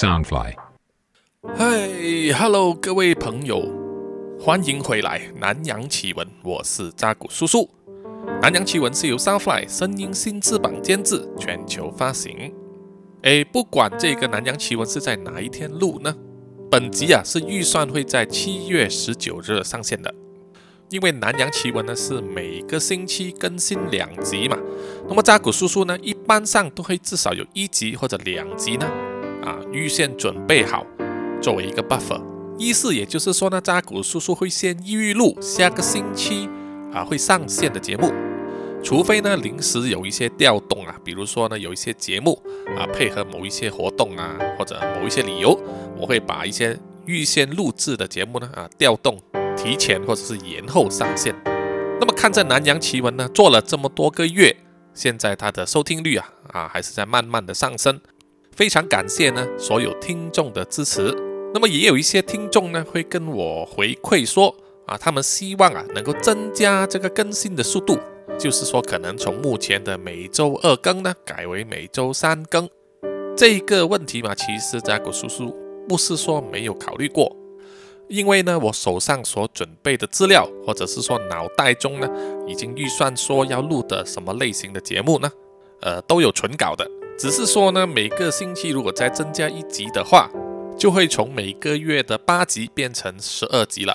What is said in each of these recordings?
Soundfly。嗨，Hello，各位朋友，欢迎回来《南洋奇闻》，我是扎古叔叔。《南洋奇闻》是由 Soundfly 声音新翅膀监制，全球发行。哎，不管这个《南洋奇闻》是在哪一天录呢？本集啊是预算会在七月十九日上线的。因为南洋奇闻呢是每个星期更新两集嘛，那么扎古叔叔呢一般上都会至少有一集或者两集呢，预先准备好作为一个 buffer，意思也就是说呢扎古叔叔会先预录下个星期啊会上线的节目，除非呢临时有一些调动啊，比如说呢有一些节目啊配合某一些活动啊或者某一些理由，我会把一些预先录制的节目呢啊调动。提前或者是延后上线，那么看这南洋奇闻呢，做了这么多个月，现在它的收听率啊啊还是在慢慢的上升，非常感谢呢所有听众的支持。那么也有一些听众呢会跟我回馈说啊，他们希望啊能够增加这个更新的速度，就是说可能从目前的每周二更呢改为每周三更。这个问题嘛，其实扎古叔叔不是说没有考虑过。因为呢，我手上所准备的资料，或者是说脑袋中呢，已经预算说要录的什么类型的节目呢，呃，都有存稿的。只是说呢，每个星期如果再增加一集的话，就会从每个月的八集变成十二集了。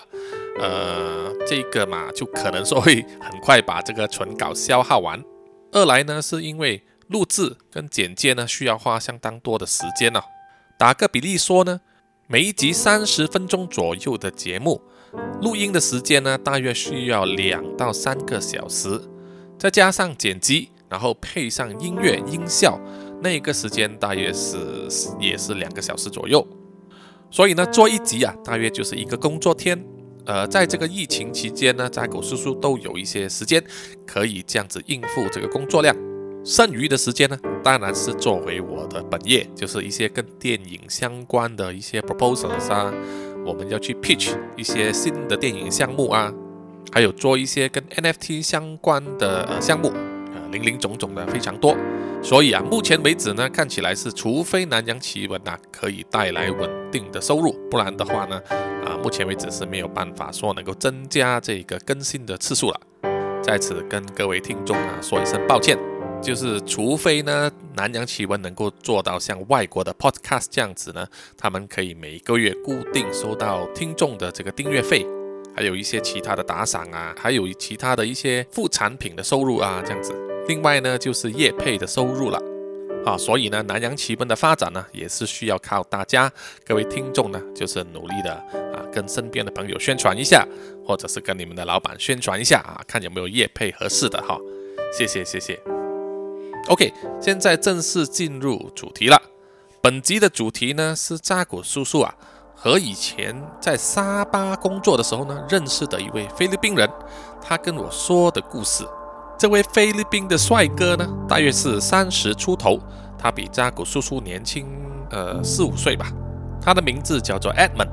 呃，这个嘛，就可能说会很快把这个存稿消耗完。二来呢，是因为录制跟剪接呢，需要花相当多的时间呢。打个比例说呢。每一集三十分钟左右的节目，录音的时间呢，大约需要两到三个小时，再加上剪辑，然后配上音乐音效，那个时间大约是也是两个小时左右。所以呢，做一集啊，大约就是一个工作天。呃，在这个疫情期间呢，扎狗叔叔都有一些时间可以这样子应付这个工作量。剩余的时间呢，当然是作为我的本业，就是一些跟电影相关的一些 proposals 啊，我们要去 pitch 一些新的电影项目啊，还有做一些跟 NFT 相关的项目，零零总总的非常多。所以啊，目前为止呢，看起来是除非南洋奇闻啊可以带来稳定的收入，不然的话呢，啊，目前为止是没有办法说能够增加这个更新的次数了。在此跟各位听众啊说一声抱歉。就是，除非呢，南洋奇闻能够做到像外国的 podcast 这样子呢，他们可以每个月固定收到听众的这个订阅费，还有一些其他的打赏啊，还有其他的一些副产品的收入啊，这样子。另外呢，就是业配的收入了啊。所以呢，南洋奇闻的发展呢，也是需要靠大家各位听众呢，就是努力的啊，跟身边的朋友宣传一下，或者是跟你们的老板宣传一下啊，看有没有业配合适的哈。谢谢，谢谢。OK，现在正式进入主题了。本集的主题呢是扎古叔叔啊和以前在沙巴工作的时候呢认识的一位菲律宾人，他跟我说的故事。这位菲律宾的帅哥呢，大约是三十出头，他比扎古叔叔年轻呃四五岁吧。他的名字叫做 Edmund，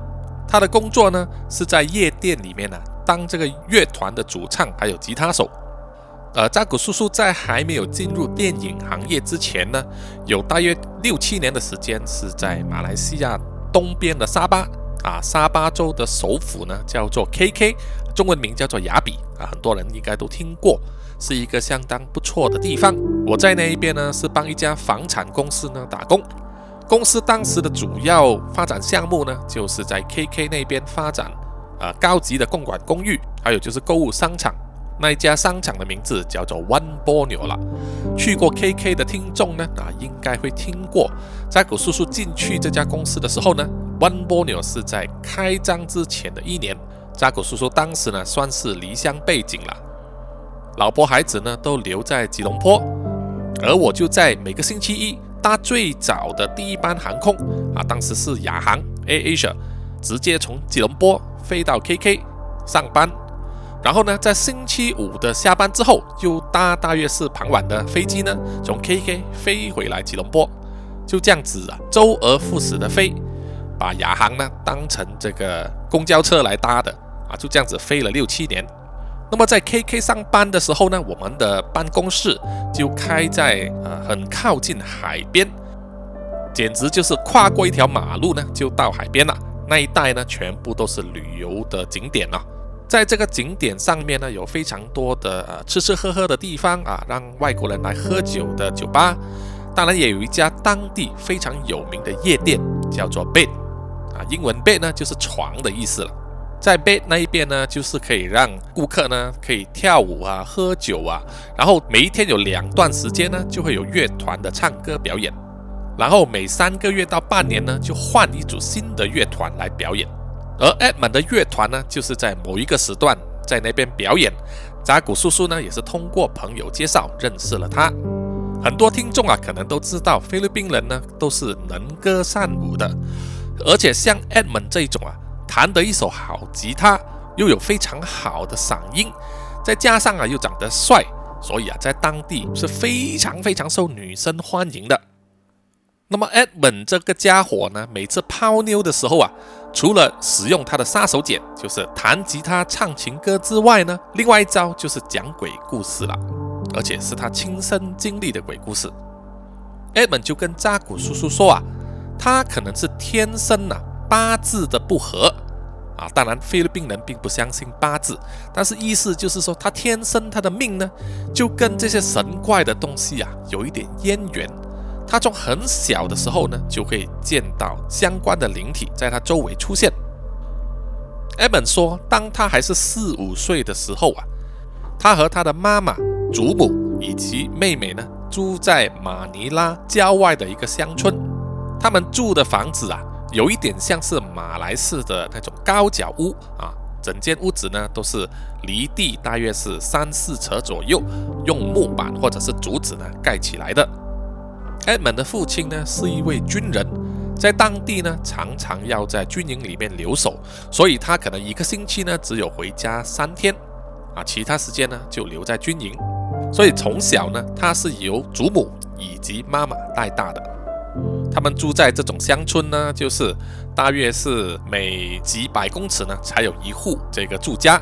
他的工作呢是在夜店里面呢当这个乐团的主唱还有吉他手。呃，扎古叔叔在还没有进入电影行业之前呢，有大约六七年的时间是在马来西亚东边的沙巴啊，沙巴州的首府呢叫做 KK，中文名叫做雅比啊，很多人应该都听过，是一个相当不错的地方。我在那一边呢是帮一家房产公司呢打工，公司当时的主要发展项目呢就是在 KK 那边发展呃高级的共管公寓，还有就是购物商场。那一家商场的名字叫做 One Borneo 了。去过 KK 的听众呢，啊，应该会听过。扎古叔叔进去这家公司的时候呢，One Borneo 是在开张之前的一年。扎古叔叔当时呢，算是离乡背景了，老婆孩子呢都留在吉隆坡，而我就在每个星期一搭最早的第一班航空啊，当时是亚航 A Asia，直接从吉隆坡飞到 KK 上班。然后呢，在星期五的下班之后，又搭大约是傍晚的飞机呢，从 KK 飞回来吉隆坡，就这样子啊，周而复始的飞，把亚航呢当成这个公交车来搭的啊，就这样子飞了六七年。那么在 KK 上班的时候呢，我们的办公室就开在呃很靠近海边，简直就是跨过一条马路呢就到海边了。那一带呢全部都是旅游的景点啊。在这个景点上面呢有非常多的呃吃吃喝喝的地方啊，让外国人来喝酒的酒吧。当然也有一家当地非常有名的夜店，叫做 Bed 啊，英文 Bed 呢就是床的意思了。在 Bed 那一边呢，就是可以让顾客呢可以跳舞啊、喝酒啊，然后每一天有两段时间呢，就会有乐团的唱歌表演，然后每三个月到半年呢，就换一组新的乐团来表演。而 Edmond 的乐团呢，就是在某一个时段在那边表演。扎古叔叔呢，也是通过朋友介绍认识了他。很多听众啊，可能都知道菲律宾人呢都是能歌善舞的，而且像 Edmond 这种啊，弹得一手好吉他，又有非常好的嗓音，再加上啊又长得帅，所以啊在当地是非常非常受女生欢迎的。那么 Edmund 这个家伙呢，每次泡妞的时候啊，除了使用他的杀手锏，就是弹吉他唱情歌之外呢，另外一招就是讲鬼故事了。而且是他亲身经历的鬼故事。Edmond 就跟扎古叔叔说啊，他可能是天生呐八字的不合啊。当然，菲律宾人并不相信八字，但是意思就是说，他天生他的命呢，就跟这些神怪的东西啊有一点渊源。他从很小的时候呢，就会见到相关的灵体在他周围出现。Edmond 说，当他还是四五岁的时候啊，他和他的妈妈。祖母以及妹妹呢，住在马尼拉郊外的一个乡村。他们住的房子啊，有一点像是马来式的那种高脚屋啊。整间屋子呢，都是离地大约是三四尺左右，用木板或者是竹子呢盖起来的。艾蒙的父亲呢，是一位军人，在当地呢常常要在军营里面留守，所以他可能一个星期呢只有回家三天啊，其他时间呢就留在军营。所以从小呢，他是由祖母以及妈妈带大的。他们住在这种乡村呢，就是大约是每几百公尺呢才有一户这个住家，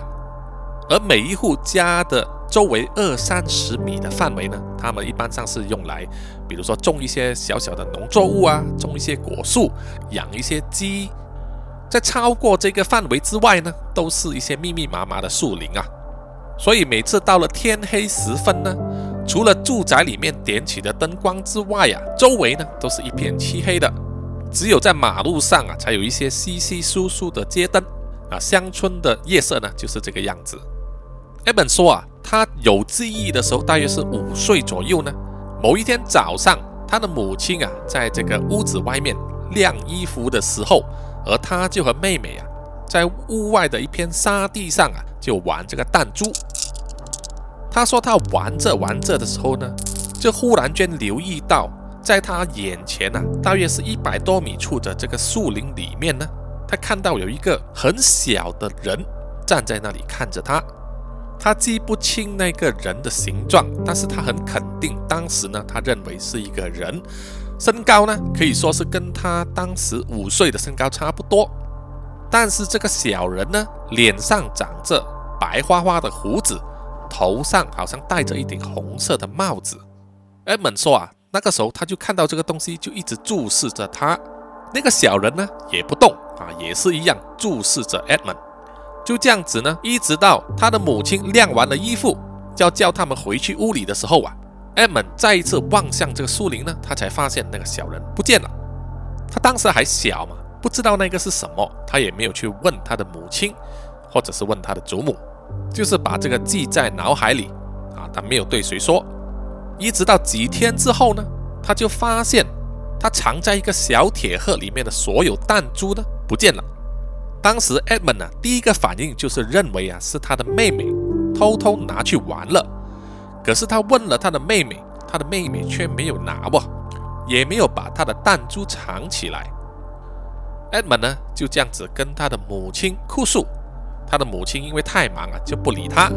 而每一户家的周围二三十米的范围呢，他们一般上是用来，比如说种一些小小的农作物啊，种一些果树，养一些鸡。在超过这个范围之外呢，都是一些密密麻麻的树林啊。所以每次到了天黑时分呢，除了住宅里面点起的灯光之外呀，周围呢都是一片漆黑的，只有在马路上啊才有一些稀稀疏疏的街灯啊。乡村的夜色呢就是这个样子。艾本说啊，他有记忆的时候大约是五岁左右呢。某一天早上，他的母亲啊在这个屋子外面晾衣服的时候，而他就和妹妹啊在屋外的一片沙地上啊就玩这个弹珠。他说他玩着玩着的时候呢，就忽然间留意到，在他眼前呢，大约是一百多米处的这个树林里面呢，他看到有一个很小的人站在那里看着他。他记不清那个人的形状，但是他很肯定，当时呢，他认为是一个人，身高呢可以说是跟他当时五岁的身高差不多。但是这个小人呢，脸上长着白花花的胡子。头上好像戴着一顶红色的帽子。埃蒙说啊，那个时候他就看到这个东西，就一直注视着他。那个小人呢也不动啊，也是一样注视着埃蒙。就这样子呢，一直到他的母亲晾完了衣服，要叫他们回去屋里的时候啊埃蒙再一次望向这个树林呢，他才发现那个小人不见了。他当时还小嘛，不知道那个是什么，他也没有去问他的母亲，或者是问他的祖母。就是把这个记在脑海里啊，他没有对谁说。一直到几天之后呢，他就发现他藏在一个小铁盒里面的所有弹珠呢不见了。当时 Edmond 呢第一个反应就是认为啊是他的妹妹偷偷拿去玩了。可是他问了他的妹妹，他的妹妹却没有拿哇，也没有把他的弹珠藏起来。Edmond 呢就这样子跟他的母亲哭诉。他的母亲因为太忙了，就不理他。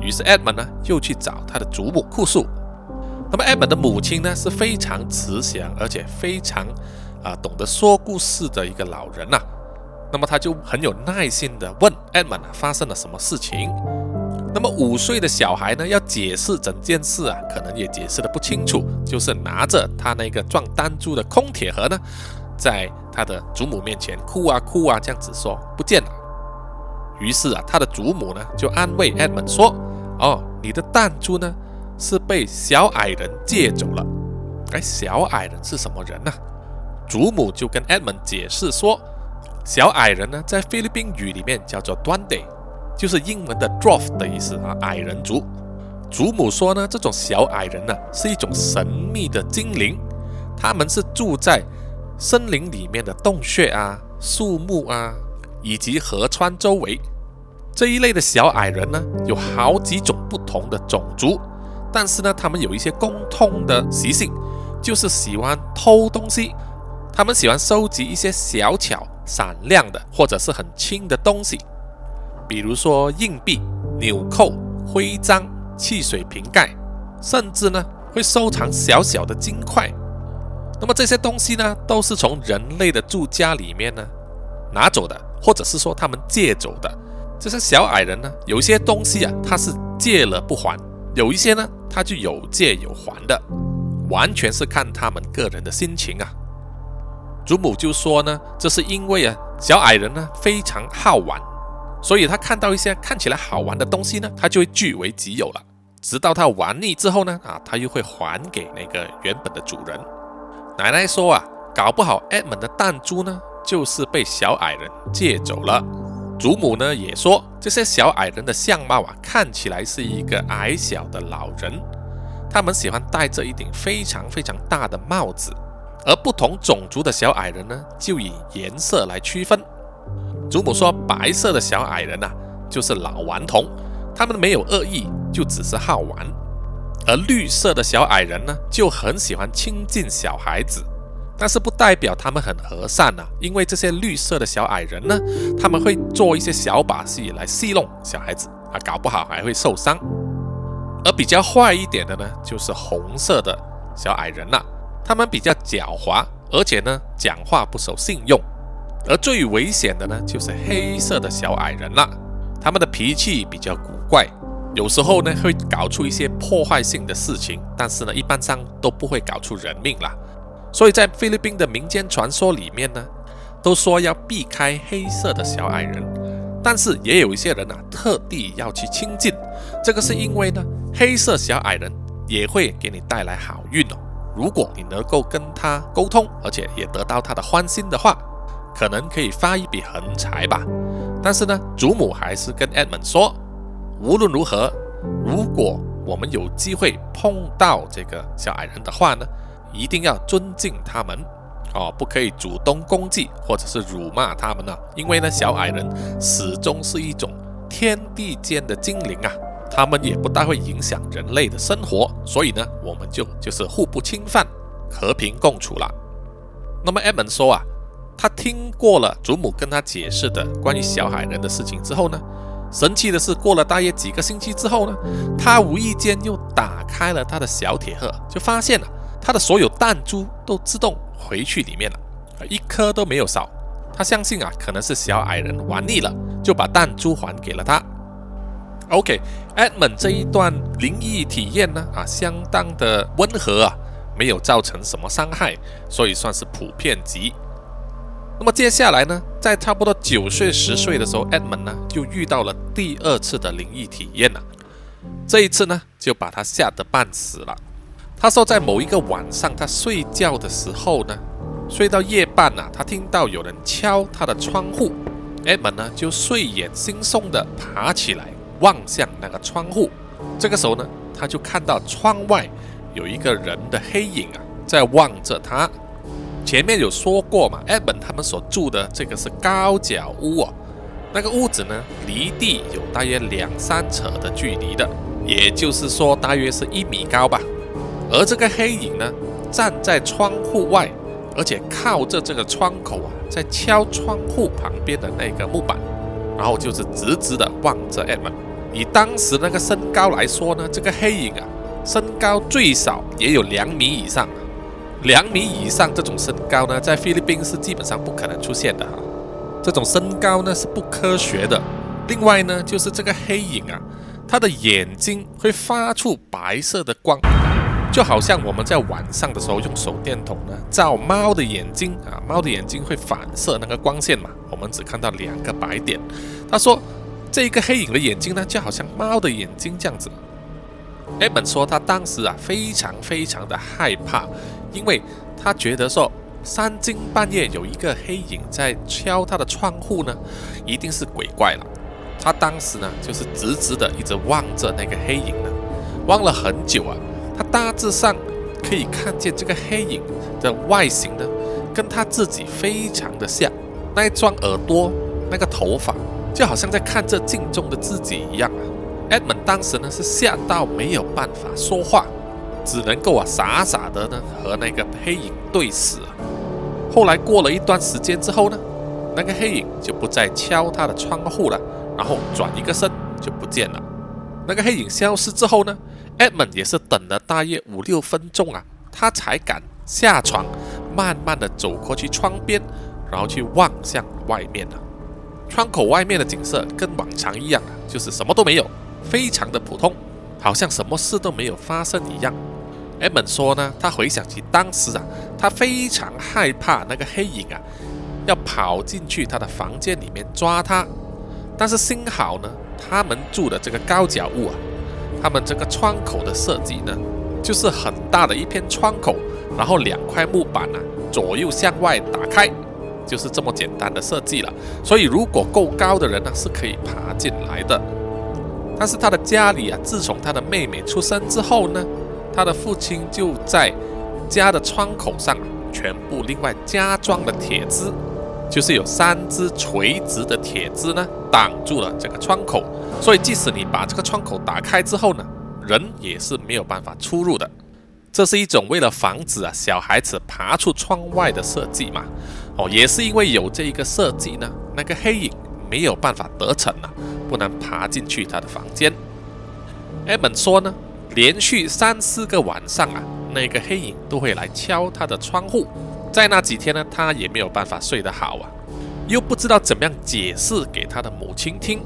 于是 Edmond 呢，又去找他的祖母哭诉。那么 Edmond 的母亲呢，是非常慈祥，而且非常啊懂得说故事的一个老人呐。那么他就很有耐心的问 Edmond 发生了什么事情。那么五岁的小孩呢，要解释整件事啊，可能也解释的不清楚，就是拿着他那个撞弹珠的空铁盒呢，在他的祖母面前哭啊哭啊，这样子说不见了。于是啊，他的祖母呢就安慰 Edmund 说：“哦，你的弹珠呢是被小矮人借走了。”哎，小矮人是什么人呢？祖母就跟 Edmund 解释说：“小矮人呢，在菲律宾语里面叫做 Duende。”就是英文的 dwarf 的意思啊，矮人族。祖母说呢，这种小矮人呢是一种神秘的精灵，他们是住在森林里面的洞穴啊、树木啊以及河川周围。这一类的小矮人呢，有好几种不同的种族，但是呢，他们有一些共通的习性，就是喜欢偷东西。他们喜欢收集一些小巧、闪亮的或者是很轻的东西。比如说硬币、纽扣、徽章、汽水瓶盖，甚至呢会收藏小小的金块。那么这些东西呢，都是从人类的住家里面呢拿走的，或者是说他们借走的。这些小矮人呢，有一些东西啊，他是借了不还；有一些呢，他就有借有还的，完全是看他们个人的心情啊。祖母就说呢，这是因为啊，小矮人呢非常好玩。所以他看到一些看起来好玩的东西呢，他就会据为己有了。直到他玩腻之后呢，啊，他又会还给那个原本的主人。奶奶说啊，搞不好 M 的弹珠呢，就是被小矮人借走了。祖母呢也说，这些小矮人的相貌啊，看起来是一个矮小的老人。他们喜欢戴着一顶非常非常大的帽子，而不同种族的小矮人呢，就以颜色来区分。祖母说：“白色的小矮人呐，就是老顽童，他们没有恶意，就只是好玩；而绿色的小矮人呢，就很喜欢亲近小孩子，但是不代表他们很和善呐，因为这些绿色的小矮人呢，他们会做一些小把戏来戏弄小孩子啊，搞不好还会受伤。而比较坏一点的呢，就是红色的小矮人呐，他们比较狡猾，而且呢，讲话不守信用。”而最危险的呢，就是黑色的小矮人了。他们的脾气比较古怪，有时候呢会搞出一些破坏性的事情，但是呢，一般上都不会搞出人命啦。所以在菲律宾的民间传说里面呢，都说要避开黑色的小矮人，但是也有一些人啊，特地要去亲近。这个是因为呢，黑色小矮人也会给你带来好运哦。如果你能够跟他沟通，而且也得到他的欢心的话。可能可以发一笔横财吧，但是呢，祖母还是跟 Edmund 说，无论如何，如果我们有机会碰到这个小矮人的话呢，一定要尊敬他们哦，不可以主动攻击或者是辱骂他们啊，因为呢，小矮人始终是一种天地间的精灵啊，他们也不大会影响人类的生活，所以呢，我们就就是互不侵犯，和平共处了。那么 Edmund 说啊。他听过了祖母跟他解释的关于小矮人的事情之后呢，神奇的是，过了大约几个星期之后呢，他无意间又打开了他的小铁盒，就发现了他的所有弹珠都自动回去里面了，一颗都没有少。他相信啊，可能是小矮人玩腻了，就把弹珠还给了他。OK，Edmund 这一段灵异体验呢，啊，相当的温和啊，没有造成什么伤害，所以算是普遍级。那么接下来呢，在差不多九岁十岁的时候，Edmund 呢就遇到了第二次的灵异体验了。这一次呢，就把他吓得半死了。他说，在某一个晚上，他睡觉的时候呢，睡到夜半啊，他听到有人敲他的窗户。Edmund 呢就睡眼惺忪的爬起来，望向那个窗户。这个时候呢，他就看到窗外有一个人的黑影啊，在望着他。前面有说过嘛，艾本他们所住的这个是高脚屋哦，那个屋子呢离地有大约两三尺的距离的，也就是说大约是一米高吧。而这个黑影呢站在窗户外，而且靠着这个窗口啊，在敲窗户旁边的那个木板，然后就是直直的望着艾本。以当时那个身高来说呢，这个黑影啊，身高最少也有两米以上。两米以上这种身高呢，在菲律宾是基本上不可能出现的哈。这种身高呢是不科学的。另外呢，就是这个黑影啊，他的眼睛会发出白色的光，就好像我们在晚上的时候用手电筒呢照猫的眼睛啊，猫的眼睛会反射那个光线嘛，我们只看到两个白点。他说这一个黑影的眼睛呢，就好像猫的眼睛这样子。艾本说他当时啊非常非常的害怕，因为他觉得说三更半夜有一个黑影在敲他的窗户呢，一定是鬼怪了。他当时呢，就是直直的一直望着那个黑影呢，望了很久啊。他大致上可以看见这个黑影的外形呢，跟他自己非常的像，那一双耳朵，那个头发，就好像在看着镜中的自己一样啊。Edmund 当时呢是吓到没有办法说话，只能够啊傻傻的呢和那个黑影对视。后来过了一段时间之后呢，那个黑影就不再敲他的窗户了。然后转一个身就不见了。那个黑影消失之后呢埃蒙也是等了大约五六分钟啊，他才敢下床，慢慢的走过去窗边，然后去望向外面啊。窗口外面的景色跟往常一样啊，就是什么都没有，非常的普通，好像什么事都没有发生一样。埃蒙说呢，他回想起当时啊，他非常害怕那个黑影啊，要跑进去他的房间里面抓他。但是幸好呢，他们住的这个高脚屋啊，他们这个窗口的设计呢，就是很大的一片窗口，然后两块木板啊，左右向外打开，就是这么简单的设计了。所以如果够高的人呢，是可以爬进来的。但是他的家里啊，自从他的妹妹出生之后呢，他的父亲就在家的窗口上全部另外加装了铁丝。就是有三只垂直的铁枝呢，挡住了这个窗口，所以即使你把这个窗口打开之后呢，人也是没有办法出入的。这是一种为了防止啊小孩子爬出窗外的设计嘛。哦，也是因为有这一个设计呢，那个黑影没有办法得逞啊，不能爬进去他的房间。艾蒙说呢，连续三四个晚上啊，那个黑影都会来敲他的窗户。在那几天呢，他也没有办法睡得好啊，又不知道怎么样解释给他的母亲听。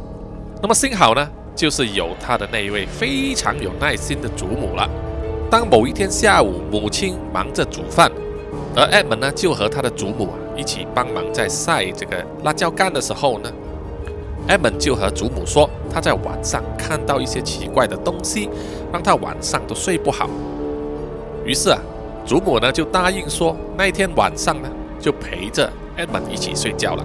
那么幸好呢，就是有他的那一位非常有耐心的祖母了。当某一天下午，母亲忙着煮饭，而艾蒙呢就和他的祖母啊一起帮忙在晒这个辣椒干的时候呢，艾蒙就和祖母说，他在晚上看到一些奇怪的东西，让他晚上都睡不好。于是啊。祖母呢就答应说，那一天晚上呢就陪着艾蒙一起睡觉了。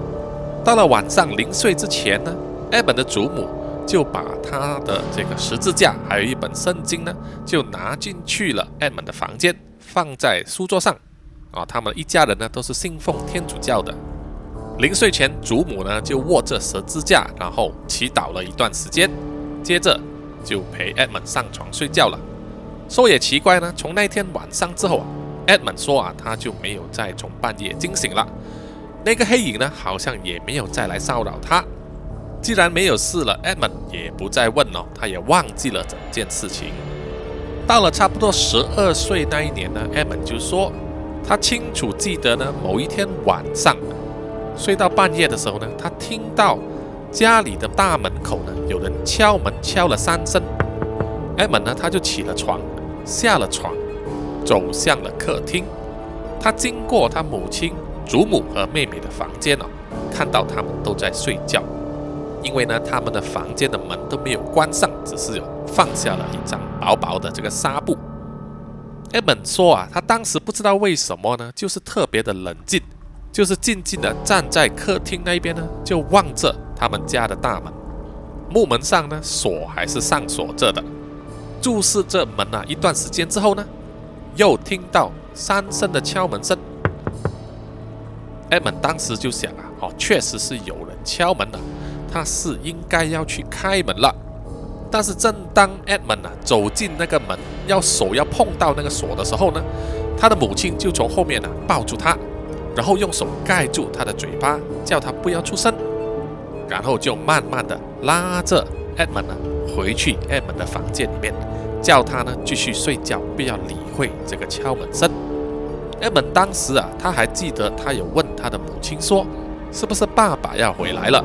到了晚上临睡之前呢，艾蒙的祖母就把他的这个十字架还有一本圣经呢，就拿进去了艾蒙的房间，放在书桌上。啊，他们一家人呢都是信奉天主教的。临睡前，祖母呢就握着十字架，然后祈祷了一段时间，接着就陪艾蒙上床睡觉了。说也奇怪呢，从那天晚上之后啊，Edmund 说啊，他就没有再从半夜惊醒了。那个黑影呢，好像也没有再来骚扰他。既然没有事了，Edmund 也不再问了，他也忘记了整件事情。到了差不多十二岁那一年呢，Edmund 就说，他清楚记得呢，某一天晚上睡到半夜的时候呢，他听到家里的大门口呢有人敲门，敲了三声。Edmund 呢，他就起了床。下了床，走向了客厅。他经过他母亲、祖母和妹妹的房间哦，看到他们都在睡觉。因为呢，他们的房间的门都没有关上，只是有放下了一张薄薄的这个纱布。艾本说啊，他当时不知道为什么呢，就是特别的冷静，就是静静的站在客厅那边呢，就望着他们家的大门，木门上呢锁还是上锁着的。注视着门啊，一段时间之后呢，又听到三声的敲门声。艾蒙当时就想啊，哦，确实是有人敲门了，他是应该要去开门了。但是正当艾蒙啊走进那个门，要手要碰到那个锁的时候呢，他的母亲就从后面啊抱住他，然后用手盖住他的嘴巴，叫他不要出声，然后就慢慢的拉着艾蒙啊回去艾蒙的房间里面。叫他呢继续睡觉，不要理会这个敲门声。艾蒙当时啊，他还记得他有问他的母亲说：“是不是爸爸要回来了？”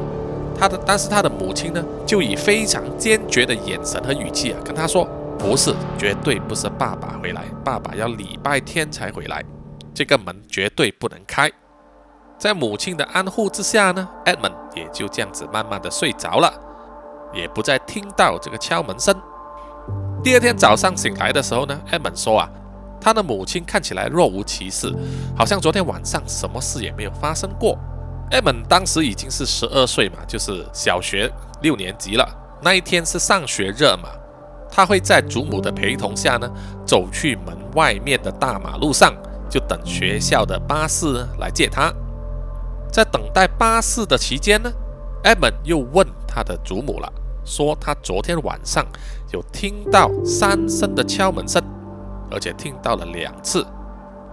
他的，但是他的母亲呢，就以非常坚决的眼神和语气啊，跟他说：“不是，绝对不是爸爸回来，爸爸要礼拜天才回来，这个门绝对不能开。”在母亲的安护之下呢艾蒙也就这样子慢慢的睡着了，也不再听到这个敲门声。第二天早上醒来的时候呢艾蒙说啊，他的母亲看起来若无其事，好像昨天晚上什么事也没有发生过。艾蒙当时已经是十二岁嘛，就是小学六年级了。那一天是上学日嘛，他会在祖母的陪同下呢，走去门外面的大马路上，就等学校的巴士来接他。在等待巴士的期间呢艾蒙又问他的祖母了，说他昨天晚上有听到三声的敲门声，而且听到了两次，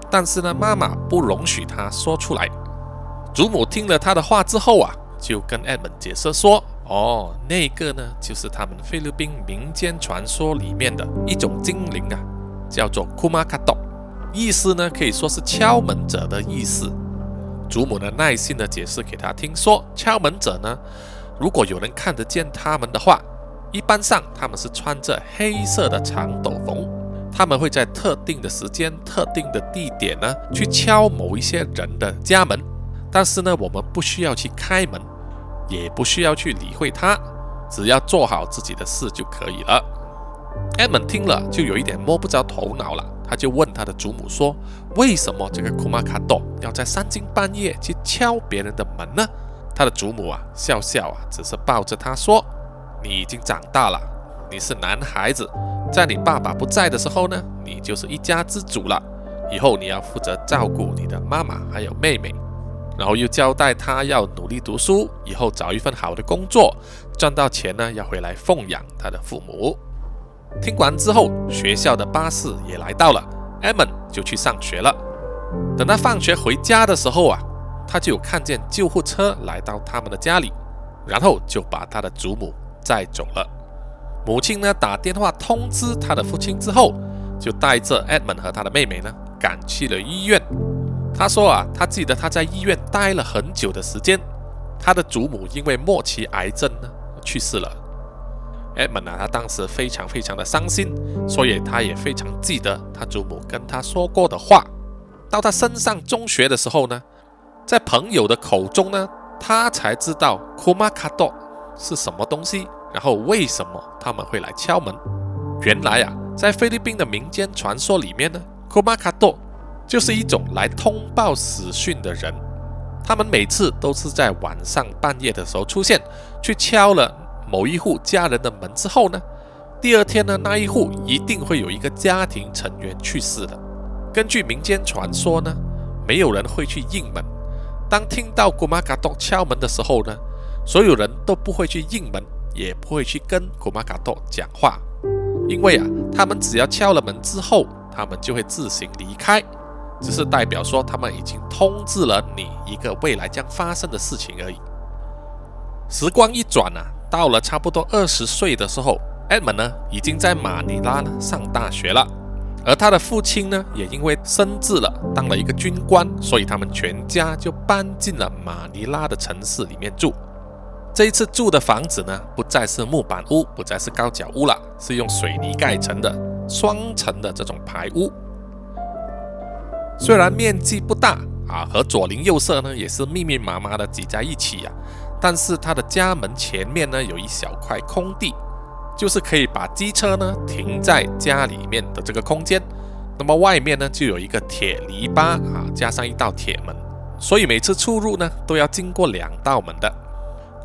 但是呢，妈妈不容许他说出来。祖母听了他的话之后啊，就跟 Edmund 解释说：“哦，那个呢，就是他们菲律宾民间传说里面的一种精灵啊，叫做 Kumakato，意思呢可以说是敲门者的意思。”祖母呢耐心的解释给他听，说敲门者呢，如果有人看得见他们的话，一般上他们是穿着黑色的长斗篷，他们会在特定的时间、特定的地点呢去敲某一些人的家门，但是呢，我们不需要去开门，也不需要去理会他，只要做好自己的事就可以了。艾蒙听了就有一点摸不着头脑了。他就问他的祖母说：“为什么这个库玛卡多要在三更半夜去敲别人的门呢？”他的祖母啊笑笑啊，只是抱着他说：“你已经长大了，你是男孩子，在你爸爸不在的时候呢，你就是一家之主了。以后你要负责照顾你的妈妈还有妹妹。”然后又交代他要努力读书，以后找一份好的工作，赚到钱呢要回来奉养他的父母。听完之后，学校的巴士也来到了，Edmund 就去上学了。等他放学回家的时候啊，他就看见救护车来到他们的家里，然后就把他的祖母载走了。母亲呢打电话通知他的父亲之后，就带着 Edmund 和他的妹妹呢赶去了医院。他说啊，他记得他在医院待了很久的时间，他的祖母因为末期癌症呢去世了。Edmund 啊，他当时非常非常的伤心，所以他也非常记得他祖母跟他说过的话。到他升上中学的时候呢，在朋友的口中呢，他才知道 Kumakado 是什么东西，然后为什么他们会来敲门。原来啊，在菲律宾的民间传说里面呢，Kumakato 就是一种来通报死讯的人，他们每次都是在晚上半夜的时候出现，去敲了。某一户家人的门之后呢，第二天呢，那一户一定会有一个家庭成员去世的。根据民间传说呢，没有人会去应门。当听到古玛卡多敲门的时候呢，所有人都不会去应门，也不会去跟古玛卡多讲话，因为啊，他们只要敲了门之后，他们就会自行离开，只是代表说他们已经通知了你一个未来将发生的事情而已。时光一转啊。到了差不多二十岁的时候埃蒙呢已经在马尼拉呢上大学了，而他的父亲呢也因为升职了，当了一个军官，所以他们全家就搬进了马尼拉的城市里面住。这一次住的房子呢，不再是木板屋，不再是高脚屋了，是用水泥盖成的双层的这种排屋。虽然面积不大啊，和左邻右舍呢也是密密麻麻的挤在一起呀。但是他的家门前面呢，有一小块空地，就是可以把机车呢停在家里面的这个空间。那么外面呢，就有一个铁篱笆啊，加上一道铁门，所以每次出入呢，都要经过两道门的。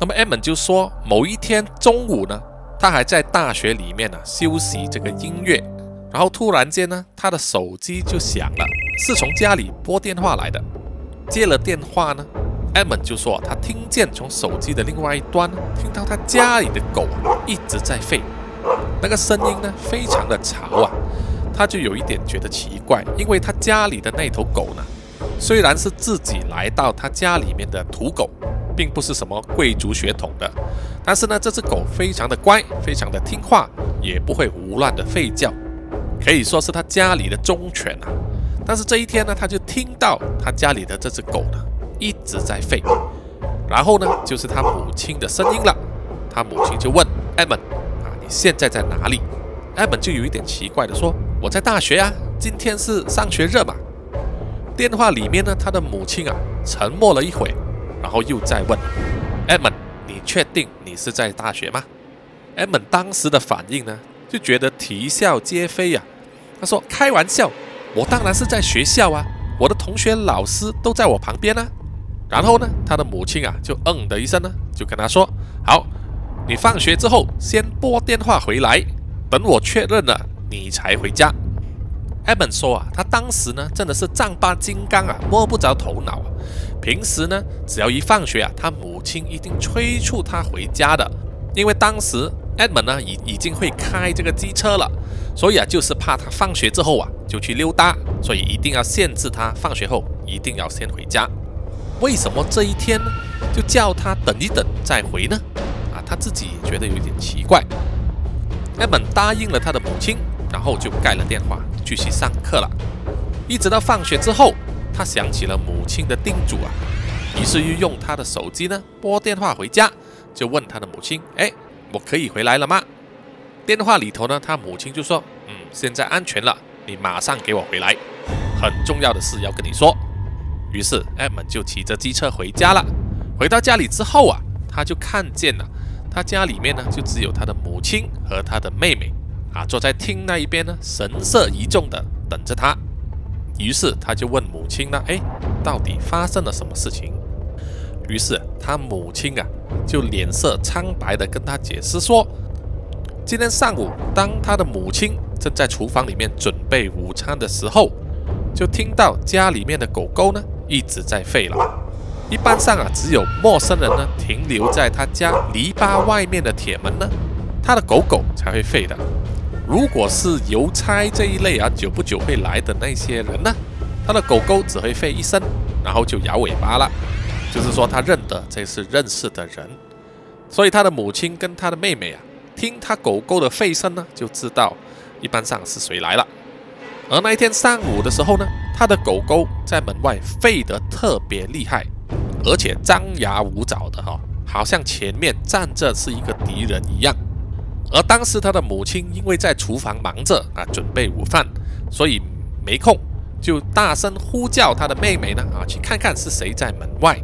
那么 M 就说，某一天中午呢，他还在大学里面呢休息这个音乐，然后突然间呢，他的手机就响了，是从家里拨电话来的。接了电话呢。艾蒙就说，他听见从手机的另外一端听到他家里的狗一直在吠，那个声音呢非常的吵啊，他就有一点觉得奇怪，因为他家里的那头狗呢，虽然是自己来到他家里面的土狗，并不是什么贵族血统的，但是呢，这只狗非常的乖，非常的听话，也不会胡乱的吠叫，可以说是他家里的忠犬啊。但是这一天呢，他就听到他家里的这只狗呢。一直在吠，然后呢，就是他母亲的声音了。他母亲就问 Edmund 啊，你现在在哪里？Edmund 就有一点奇怪的说，我在大学啊，今天是上学日嘛。电话里面呢，他的母亲啊，沉默了一会，然后又再问 Edmund，你确定你是在大学吗？Edmund 当时的反应呢，就觉得啼笑皆非呀。他说开玩笑，我当然是在学校啊，我的同学老师都在我旁边啊。然后呢，他的母亲啊，就嗯的一声呢，就跟他说，好。你放学之后先拨电话回来，等我确认了你才回家。艾本说啊，他当时呢真的是丈八金刚啊，摸不着头脑啊。平时呢，只要一放学啊，他母亲一定催促他回家的，因为当时艾本呢已已经会开这个机车了，所以啊，就是怕他放学之后啊就去溜达，所以一定要限制他放学后一定要先回家。为什么这一天呢，就叫他等一等再回呢？啊他自己也觉得有点奇怪。艾本答应了他的母亲，然后就盖了电话，继续上课了。一直到放学之后，他想起了母亲的叮嘱啊，于是又用他的手机呢拨电话回家，就问他的母亲：“哎，我可以回来了吗？”电话里头呢，他母亲就说：“嗯，现在安全了，你马上给我回来，很重要的事要跟你说。”于是艾本就骑着机车回家了。回到家里之后啊，他就看见了。他家里面呢，就只有他的母亲和他的妹妹啊，坐在厅那一边呢，神色疑重的等着他。于是他就问母亲呢：“哎，到底发生了什么事情？”于是他母亲啊，就脸色苍白的跟他解释说：“今天上午，当他的母亲正在厨房里面准备午餐的时候，就听到家里面的狗狗呢一直在吠了。”一般上啊，只有陌生人呢停留在他家篱笆外面的铁门呢，他的狗狗才会吠的。如果是邮差这一类啊，久不久会来的那些人呢，他的狗狗只会吠一声，然后就摇尾巴了，就是说他认得这是认识的人。所以他的母亲跟他的妹妹啊，听他狗狗的吠声呢，就知道一般上是谁来了。而那一天上午的时候呢，他的狗狗在门外吠得特别厉害。而且张牙舞爪的哈，好像前面站着是一个敌人一样。而当时他的母亲因为在厨房忙着啊，准备午饭，所以没空，就大声呼叫他的妹妹呢啊，去看看是谁在门外。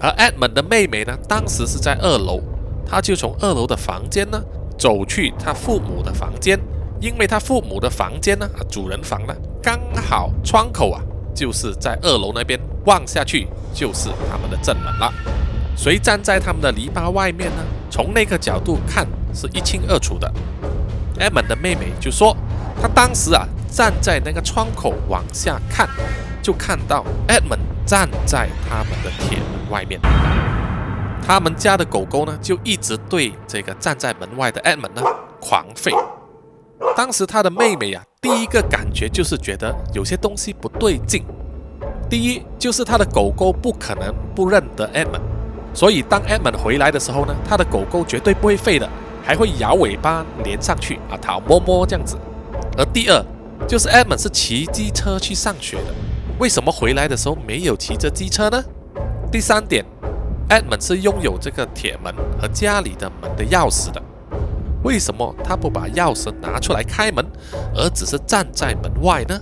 而 Edmund 的妹妹呢，当时是在二楼，他就从二楼的房间呢走去他父母的房间，因为他父母的房间呢，主人房呢刚好窗口啊。就是在二楼那边望下去，就是他们的正门了。谁站在他们的篱笆外面呢？从那个角度看是一清二楚的。艾蒙的妹妹就说，她当时啊站在那个窗口往下看，就看到艾蒙站在他们的铁门外面。他们家的狗狗呢，就一直对这个站在门外的艾蒙呢狂吠。当时他的妹妹呀，第一个感觉就是觉得有些东西不对劲。第一就是他的狗狗不可能不认得艾蒙所以当艾蒙回来的时候呢，他的狗狗绝对不会吠的，还会摇尾巴连上去啊，讨摸摸这样子。而第二就是 Edmund 是骑机车去上学的，为什么回来的时候没有骑着机车呢？第三点，Edmund 是拥有这个铁门和家里的门的钥匙的。为什么他不把钥匙拿出来开门，而只是站在门外呢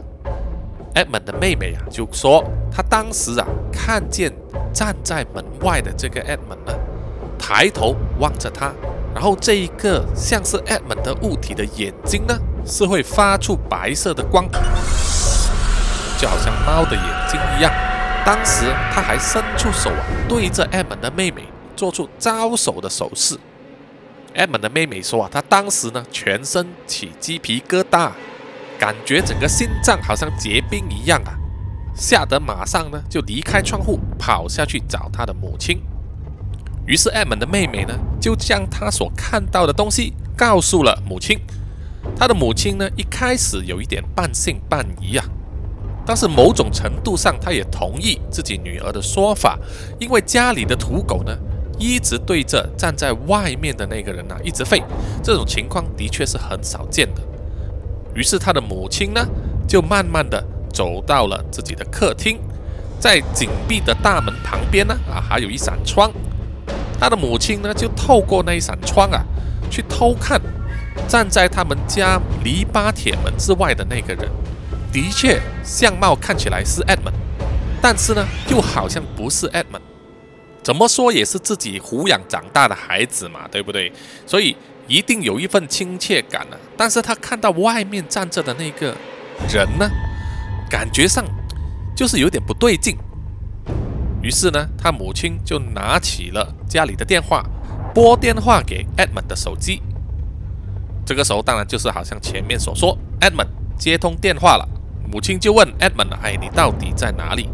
？Edmund 的妹妹啊就说，他当时啊看见站在门外的这个 Edmund 呢，抬头望着他，然后这一个像是 Edmund 的物体的眼睛呢，是会发出白色的光，就好像猫的眼睛一样。当时他还伸出手啊，对着 Edmund 的妹妹做出招手的手势。艾蒙的妹妹说啊，她当时呢全身起鸡皮疙瘩，感觉整个心脏好像结冰一样啊，吓得马上呢就离开窗户跑下去找她的母亲。于是艾蒙的妹妹呢就将她所看到的东西告诉了母亲。她的母亲呢一开始有一点半信半疑啊，但是某种程度上她也同意自己女儿的说法，因为家里的土狗呢。一直对着站在外面的那个人呐，一直吠，这种情况的确是很少见的。于是她的母亲呢，就慢慢的走到了自己的客厅，在紧闭的大门旁边呢，啊，还有一扇窗，他的母亲呢就透过那一扇窗啊，去偷看站在他们家篱笆铁门之外的那个人，的确相貌看起来是 Edmund，但是呢又好像不是 Edmund。怎么说也是自己抚养长大的孩子嘛，对不对？所以一定有一份亲切感啊。但是他看到外面站着的那个人呢，感觉上就是有点不对劲。于是呢，他母亲就拿起了家里的电话，拨电话给 Edmund 的手机。这个时候，当然就是好像前面所说，Edmund 接通电话了，母亲就问 Edmund：“ 哎，你到底在哪里？”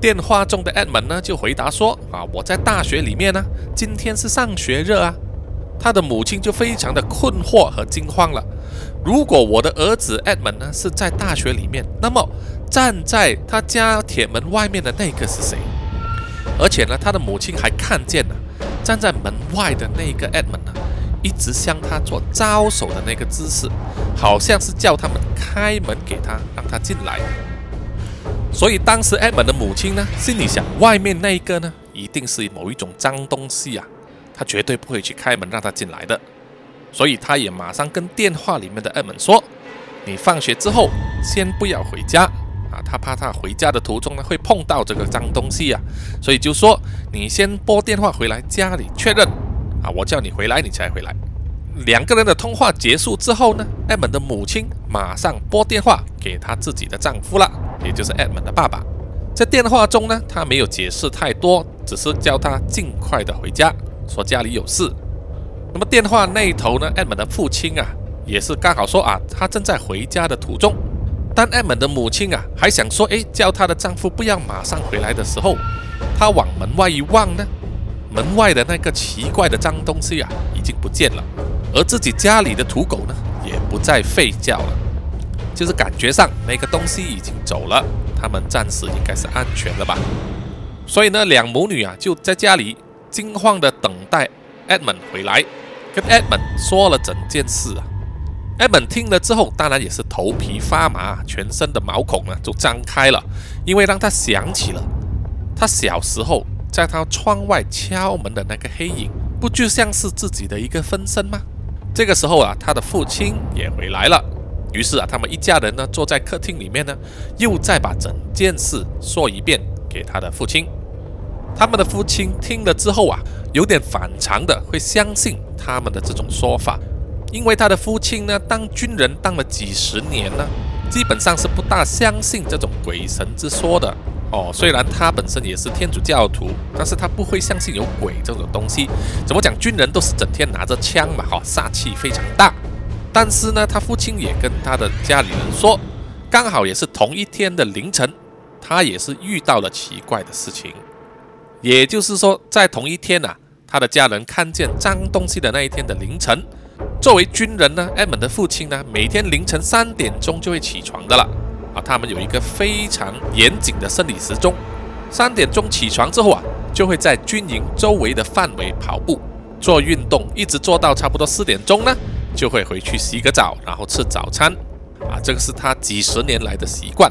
电话中的 Edmund 呢，就回答说：“啊，我在大学里面呢，今天是上学日啊。”他的母亲就非常的困惑和惊慌了。如果我的儿子 Edmund 呢是在大学里面，那么站在他家铁门外面的那个是谁？而且呢，他的母亲还看见了站在门外的那个 Edmund 呢，一直向他做招手的那个姿势，好像是叫他们开门给他，让他进来。所以当时 Edmund 的母亲呢，心里想，外面那一个呢，一定是某一种脏东西啊，他绝对不会去开门让他进来的。所以他也马上跟电话里面的 M 说：“你放学之后先不要回家啊，他怕他回家的途中呢会碰到这个脏东西啊，所以就说你先拨电话回来家里确认啊，我叫你回来你才回来。”两个人的通话结束之后呢，Edmund 的母亲马上拨电话给她自己的丈夫了。也就是 Edmund 的爸爸，在电话中呢，他没有解释太多，只是叫他尽快的回家，说家里有事。那么电话那头呢，Edmund 的父亲啊，也是刚好说啊，他正在回家的途中。当 Edmund 的母亲啊，还想说，哎，叫她的丈夫不要马上回来的时候，她往门外一望呢，门外的那个奇怪的脏东西啊，已经不见了，而自己家里的土狗呢，也不再吠叫了。就是感觉上那个东西已经走了，他们暂时应该是安全了吧。所以呢，两母女啊就在家里惊慌的等待 Edmund 回来，跟 Edmund 说了整件事啊。Edmund 听了之后，当然也是头皮发麻，全身的毛孔呢就张开了，因为让他想起了他小时候在他窗外敲门的那个黑影，不就像是自己的一个分身吗？这个时候啊，他的父亲也回来了。于是啊，他们一家人呢坐在客厅里面呢，又再把整件事说一遍给他的父亲。他们的父亲听了之后啊，有点反常的会相信他们的这种说法，因为他的父亲呢当军人当了几十年呢，基本上是不大相信这种鬼神之说的哦。虽然他本身也是天主教徒，但是他不会相信有鬼这种东西。怎么讲？军人都是整天拿着枪嘛，哈，杀气非常大。但是呢，他父亲也跟他的家里人说，刚好也是同一天的凌晨，他也是遇到了奇怪的事情。也就是说，在同一天呐，他的家人看见脏东西的那一天的凌晨，作为军人呢，艾蒙的父亲呢，每天凌晨三点钟就会起床的了。啊，他们有一个非常严谨的生理时钟，三点钟起床之后啊，就会在军营周围的范围跑步做运动，一直做到差不多四点钟呢。就会回去洗个澡，然后吃早餐，啊，这个是他几十年来的习惯。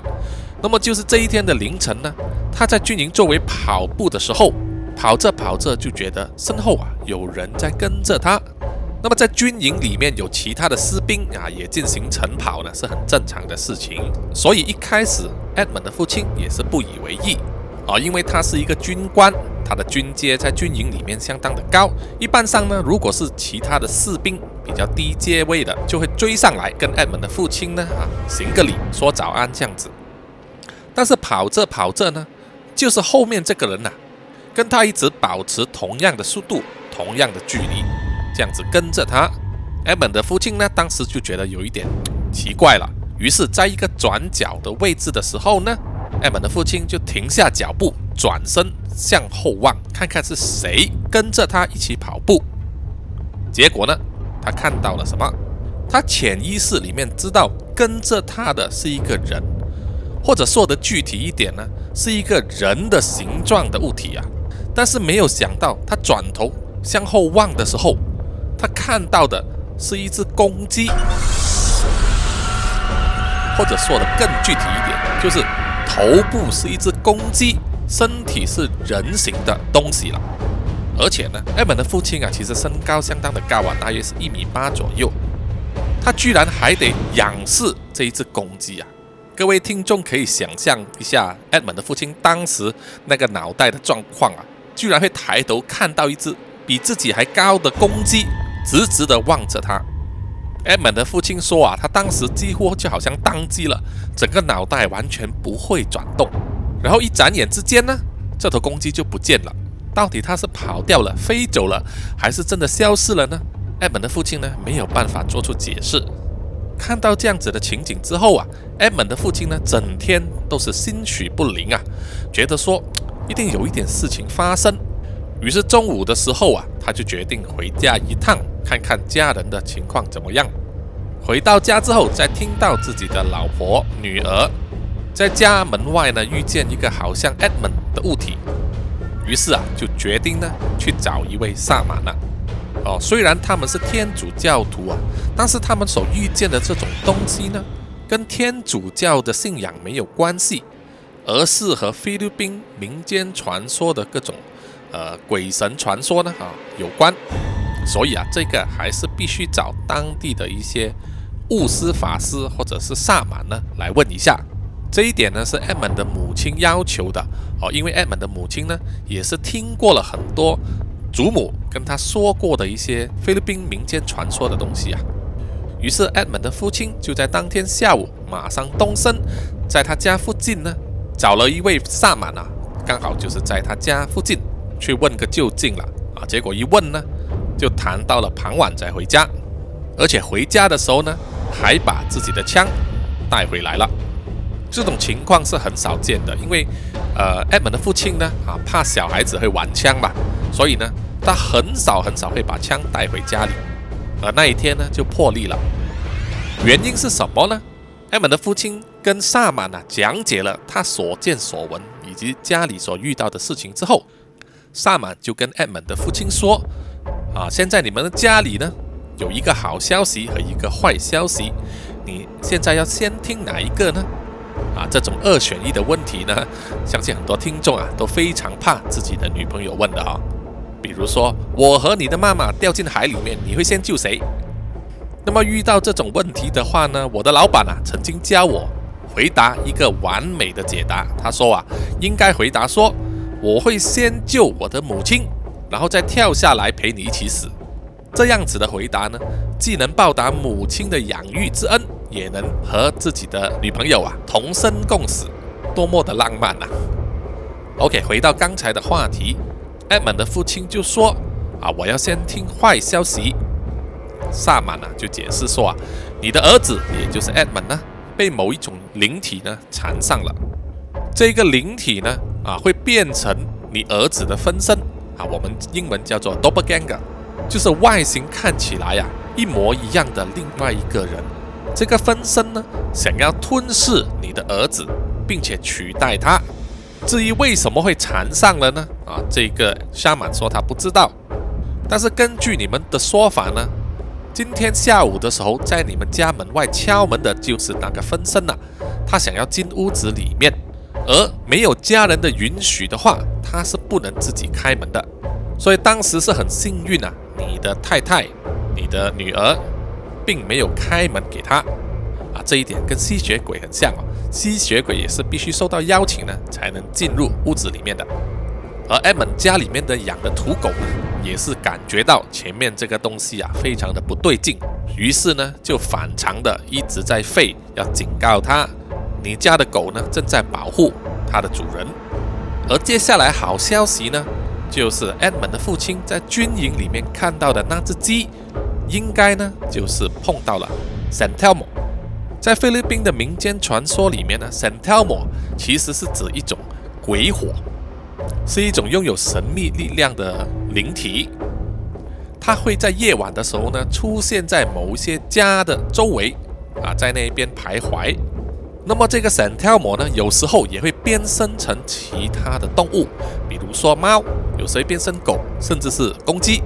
那么就是这一天的凌晨呢，他在军营周围跑步的时候，跑着跑着就觉得身后啊有人在跟着他。那么在军营里面有其他的士兵啊也进行晨跑呢，是很正常的事情。所以一开始，Edmund 的父亲也是不以为意。啊，因为他是一个军官，他的军阶在军营里面相当的高。一般上呢，如果是其他的士兵比较低阶位的，就会追上来跟 Edmund 的父亲呢啊行个礼，说早安这样子。但是跑着跑着呢，就是后面这个人呐，跟他一直保持同样的速度、同样的距离，这样子跟着他。艾本的父亲呢，当时就觉得有一点奇怪了，于是在一个转角的位置的时候呢。艾本的父亲就停下脚步，转身向后望，看看是谁跟着他一起跑步。结果呢，他看到了什么？他潜意识里面知道跟着他的是一个人，或者说的具体一点呢，是一个人的形状的物体啊。但是没有想到，他转头向后望的时候，他看到的是一只公鸡，或者说的更具体一点，就是。头部是一只公鸡，身体是人形的东西了，而且呢，Edmond 的父亲啊，其实身高相当的高啊，大约是一米八左右。他居然还得仰视这一只公鸡啊！各位听众可以想象一下，Edmond 的父亲当时那个脑袋的状况啊，居然会抬头看到一只比自己还高的公鸡，直直的望着他。Edmond 的父亲说啊，他当时几乎就好像当机了，整个脑袋完全不会转动。然后一眨眼之间呢，这头公鸡就不见了。到底它是跑掉了、飞走了，还是真的消失了呢？Edmond 的父亲呢，没有办法做出解释。看到这样子的情景之后啊，Edmond 的父亲呢，整天都是心绪不宁啊，觉得说一定有一点事情发生。于是中午的时候啊，他就决定回家一趟，看看家人的情况怎么样。回到家之后，再听到自己的老婆、女儿在家门外呢，遇见一个好像 Edmond 的物体，于是啊，就决定呢去找一位萨满了。哦，虽然他们是天主教徒啊，但是他们所遇见的这种东西呢，跟天主教的信仰没有关系，而是和菲律宾民间传说的各种。呃，鬼神传说呢，啊，有关，所以啊，这个还是必须找当地的一些巫师、法师或者是萨满呢来问一下。这一点呢是 Edmond 的母亲要求的哦，因为 Edmond 的母亲呢也是听过了很多祖母跟他说过的一些菲律宾民间传说的东西啊。于是 Edmond 的父亲就在当天下午马上动身，在他家附近呢找了一位萨满啊，刚好就是在他家附近。去问个究竟了啊！结果一问呢，就谈到了傍晚再回家，而且回家的时候呢，还把自己的枪带回来了。这种情况是很少见的，因为呃，Edmond 的父亲呢啊，怕小孩子会玩枪嘛，所以呢，他很少很少会把枪带回家里。而那一天呢，就破例了。原因是什么呢？Edmond 的父亲跟萨满啊讲解了他所见所闻以及家里所遇到的事情之后。萨满就跟 Edmond 的父亲说：“啊，现在你们的家里呢，有一个好消息和一个坏消息，你现在要先听哪一个呢？啊，这种二选一的问题呢，相信很多听众啊都非常怕自己的女朋友问的啊。比如说，我和你的妈妈掉进海里面，你会先救谁？那么遇到这种问题的话呢，我的老板啊曾经教我回答一个完美的解答。他说啊，应该回答说。”我会先救我的母亲，然后再跳下来陪你一起死。这样子的回答呢，既能报答母亲的养育之恩，也能和自己的女朋友啊同生共死，多么的浪漫呐！OK，回到刚才的话题埃蒙的父亲就说：“啊，我要先听坏消息。”萨满呢就解释说：“啊，你的儿子，也就是埃蒙呢，被某一种灵体呢缠上了。这个灵体呢。”啊，会变成你儿子的分身啊，我们英文叫做 doppelganger，就是外形看起来呀一模一样的另外一个人。这个分身呢，想要吞噬你的儿子，并且取代他。至于为什么会缠上了呢？啊，这个沙满说他不知道。但是根据你们的说法呢，今天下午的时候，在你们家门外敲门的就是那个分身呐，他想要进屋子里面。而没有家人的允许的话，他是不能自己开门的。所以当时是很幸运啊，你的太太、你的女儿，并没有开门给他啊。这一点跟吸血鬼很像哦，吸血鬼也是必须受到邀请呢，才能进入屋子里面的。而艾蒙家里面的养的土狗呢，也是感觉到前面这个东西啊，非常的不对劲，于是呢，就反常的一直在吠，要警告他。你家的狗呢，正在保护它的主人。而接下来好消息呢，就是 Edmond 的父亲在军营里面看到的那只鸡，应该呢就是碰到了 Santelmo。在菲律宾的民间传说里面呢，Santelmo 其实是指一种鬼火，是一种拥有神秘力量的灵体。它会在夜晚的时候呢，出现在某些家的周围，啊，在那边徘徊。那么这个闪跳魔呢，有时候也会变身成其他的动物，比如说猫，有时变身狗，甚至是公鸡。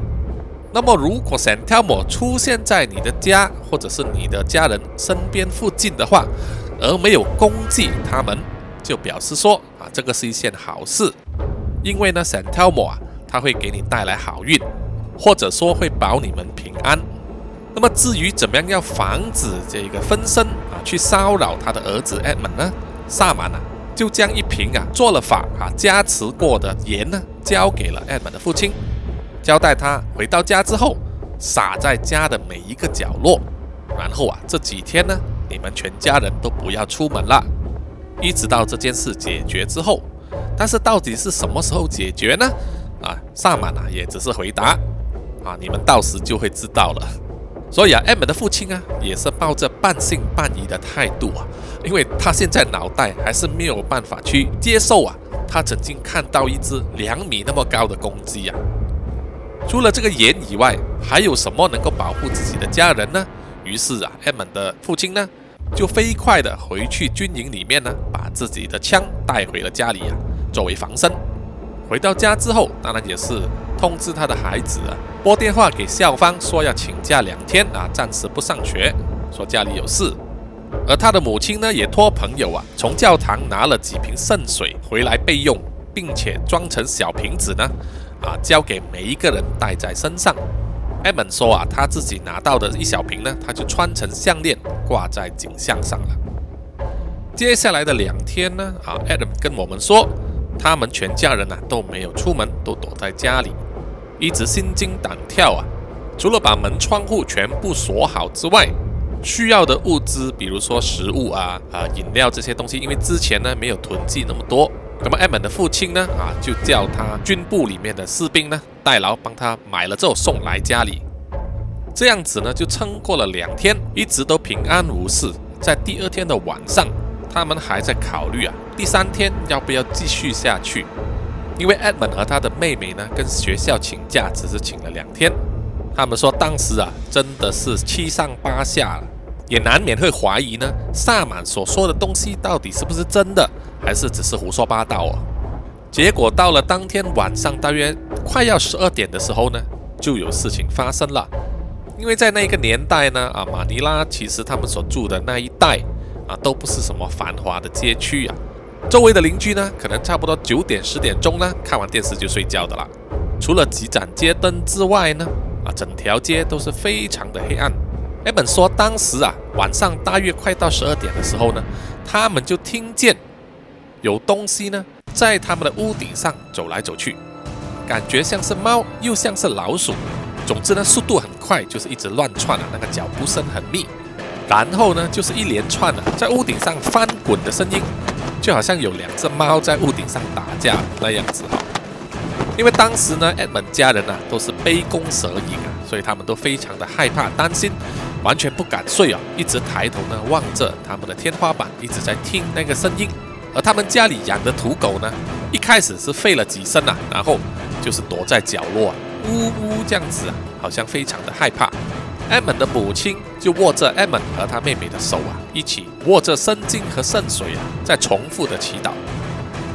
那么如果闪跳魔出现在你的家或者是你的家人身边附近的话，而没有攻击他们，就表示说啊，这个是一件好事，因为呢，闪跳魔啊，它会给你带来好运，或者说会保你们平安。那么至于怎么样要防止这个分身啊去骚扰他的儿子 Edmund 呢？萨满啊就将一瓶啊做了法啊加持过的盐呢交给了 Edmund 的父亲，交代他回到家之后撒在家的每一个角落，然后啊这几天呢你们全家人都不要出门了，一直到这件事解决之后。但是到底是什么时候解决呢？啊，萨满啊也只是回答啊，你们到时就会知道了。所以啊，艾 m 的父亲啊，也是抱着半信半疑的态度啊，因为他现在脑袋还是没有办法去接受啊，他曾经看到一只两米那么高的公鸡啊。除了这个盐以外，还有什么能够保护自己的家人呢？于是啊，艾 m 的父亲呢，就飞快的回去军营里面呢，把自己的枪带回了家里啊，作为防身。回到家之后，当然也是通知他的孩子啊。拨电话给校方说要请假两天啊，暂时不上学，说家里有事。而他的母亲呢，也托朋友啊，从教堂拿了几瓶圣水回来备用，并且装成小瓶子呢，啊，交给每一个人带在身上。艾蒙说啊，他自己拿到的一小瓶呢，他就穿成项链挂在颈项上了。接下来的两天呢，啊，Adam 跟我们说，他们全家人呢都没有出门，都躲在家里。一直心惊胆跳啊！除了把门窗户全部锁好之外，需要的物资，比如说食物啊、啊饮料这些东西，因为之前呢没有囤积那么多，那么艾蒙的父亲呢啊就叫他军部里面的士兵呢代劳帮他买了之后送来家里，这样子呢就撑过了两天，一直都平安无事。在第二天的晚上，他们还在考虑啊，第三天要不要继续下去。因为 Edmund 和他的妹妹呢，跟学校请假，只是请了两天。他们说当时啊，真的是七上八下，也难免会怀疑呢，萨满所说的东西到底是不是真的，还是只是胡说八道哦。结果到了当天晚上，大约快要十二点的时候呢，就有事情发生了。因为在那个年代呢，啊，马尼拉其实他们所住的那一带啊，都不是什么繁华的街区啊。周围的邻居呢，可能差不多九点十点钟呢，看完电视就睡觉的啦。除了几盏街灯之外呢，啊，整条街都是非常的黑暗。艾本说，当时啊，晚上大约快到十二点的时候呢，他们就听见有东西呢，在他们的屋顶上走来走去，感觉像是猫，又像是老鼠。总之呢，速度很快，就是一直乱窜啊，那个脚步声很密。然后呢，就是一连串的在屋顶上翻滚的声音。就好像有两只猫在屋顶上打架那样子哈，因为当时呢，Edmund 家人啊都是杯弓蛇影啊，所以他们都非常的害怕、担心，完全不敢睡啊，一直抬头呢望着他们的天花板，一直在听那个声音。而他们家里养的土狗呢，一开始是吠了几声啊，然后就是躲在角落啊，呜呜这样子啊，好像非常的害怕。艾蒙的母亲就握着艾蒙和他妹妹的手啊，一起握着圣经和圣水啊，在重复的祈祷。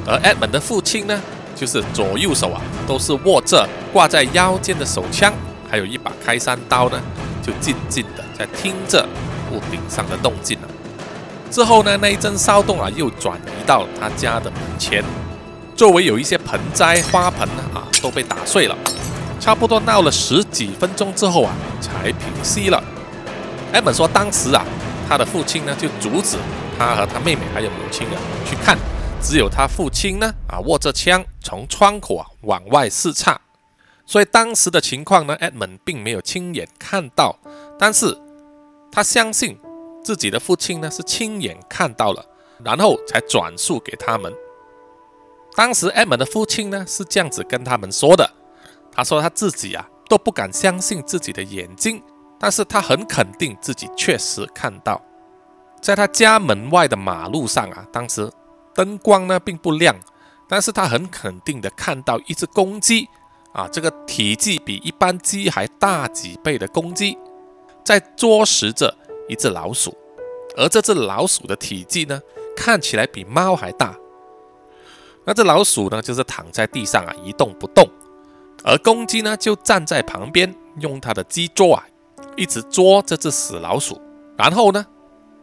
而艾蒙的父亲呢，就是左右手啊，都是握着挂在腰间的手枪，还有一把开山刀呢，就静静的在听着屋顶上的动静了。之后呢，那一阵骚动啊，又转移到他家的门前，周围有一些盆栽、花盆啊，都被打碎了。差不多闹了十几分钟之后啊，才平息了。艾蒙说，当时啊，他的父亲呢就阻止他和他妹妹还有母亲啊去看，只有他父亲呢啊握着枪从窗口啊往外视察。所以当时的情况呢，艾蒙并没有亲眼看到，但是他相信自己的父亲呢是亲眼看到了，然后才转述给他们。当时艾蒙的父亲呢是这样子跟他们说的。他说他自己啊都不敢相信自己的眼睛，但是他很肯定自己确实看到，在他家门外的马路上啊，当时灯光呢并不亮，但是他很肯定的看到一只公鸡啊，这个体积比一般鸡还大几倍的公鸡，在捉食着一只老鼠，而这只老鼠的体积呢看起来比猫还大，那只老鼠呢就是躺在地上啊一动不动。而公鸡呢，就站在旁边，用它的鸡啄啊，一直啄这只死老鼠。然后呢，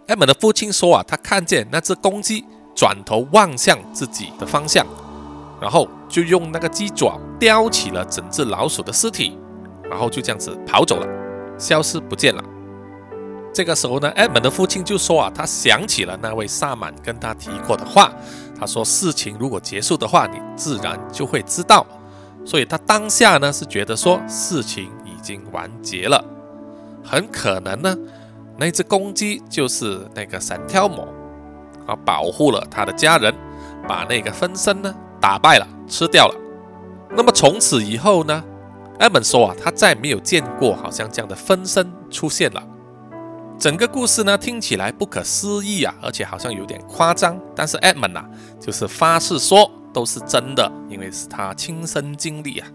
艾蒙的父亲说啊，他看见那只公鸡转头望向自己的方向，然后就用那个鸡爪叼起了整只老鼠的尸体，然后就这样子跑走了，消失不见了。这个时候呢，艾蒙的父亲就说啊，他想起了那位萨满跟他提过的话，他说事情如果结束的话，你自然就会知道。所以他当下呢是觉得说事情已经完结了，很可能呢那只公鸡就是那个神挑魔啊，保护了他的家人，把那个分身呢打败了，吃掉了。那么从此以后呢，艾蒙说啊，他再没有见过好像这样的分身出现了。整个故事呢听起来不可思议啊，而且好像有点夸张。但是 Edmund 啊，就是发誓说都是真的，因为是他亲身经历啊。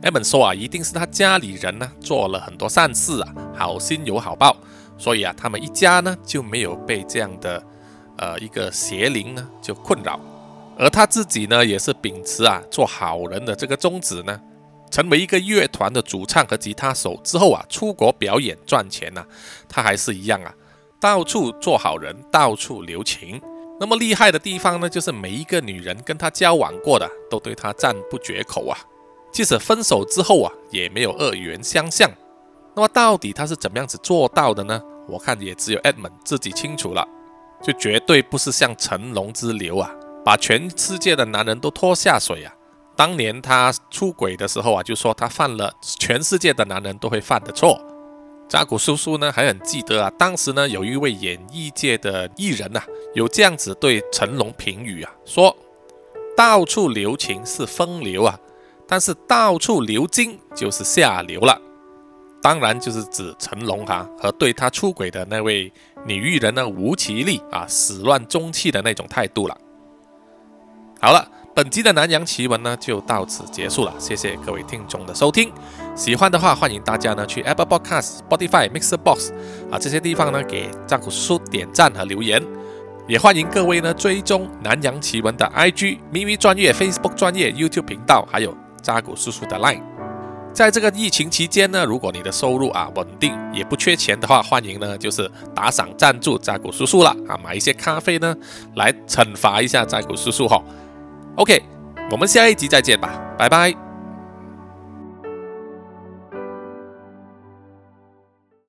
艾本说啊，一定是他家里人呢做了很多善事啊，好心有好报，所以啊，他们一家呢就没有被这样的呃一个邪灵呢就困扰。而他自己呢也是秉持啊做好人的这个宗旨呢。成为一个乐团的主唱和吉他手之后啊，出国表演赚钱呢，他还是一样啊，到处做好人，到处留情。那么厉害的地方呢，就是每一个女人跟他交往过的，都对他赞不绝口啊。即使分手之后啊，也没有恶缘相向。那么到底他是怎么样子做到的呢？我看也只有 Edmund 自己清楚了，就绝对不是像成龙之流啊，把全世界的男人都拖下水啊。当年他出轨的时候啊，就说他犯了全世界的男人都会犯的错。扎古叔叔呢还很记得啊，当时呢有一位演艺界的艺人呐，有这样子对成龙评语啊，说到处留情是风流啊，但是到处留金就是下流了。当然就是指成龙哈和对他出轨的那位女艺人呢吴绮莉啊，始乱终弃的那种态度了。好了。本集的南洋奇闻呢就到此结束了，谢谢各位听众的收听。喜欢的话，欢迎大家呢去 Apple Podcast、Spotify、Mixer Box 啊这些地方呢给扎古叔叔点赞和留言，也欢迎各位呢追踪南洋奇闻的 IG、咪咪专业、Facebook 专业、YouTube 频道，还有扎古叔叔的 Line。在这个疫情期间呢，如果你的收入啊稳定，也不缺钱的话，欢迎呢就是打赏赞助扎古叔叔了啊，买一些咖啡呢来惩罚一下扎古叔叔哈。OK，我们下一集再见吧，拜拜。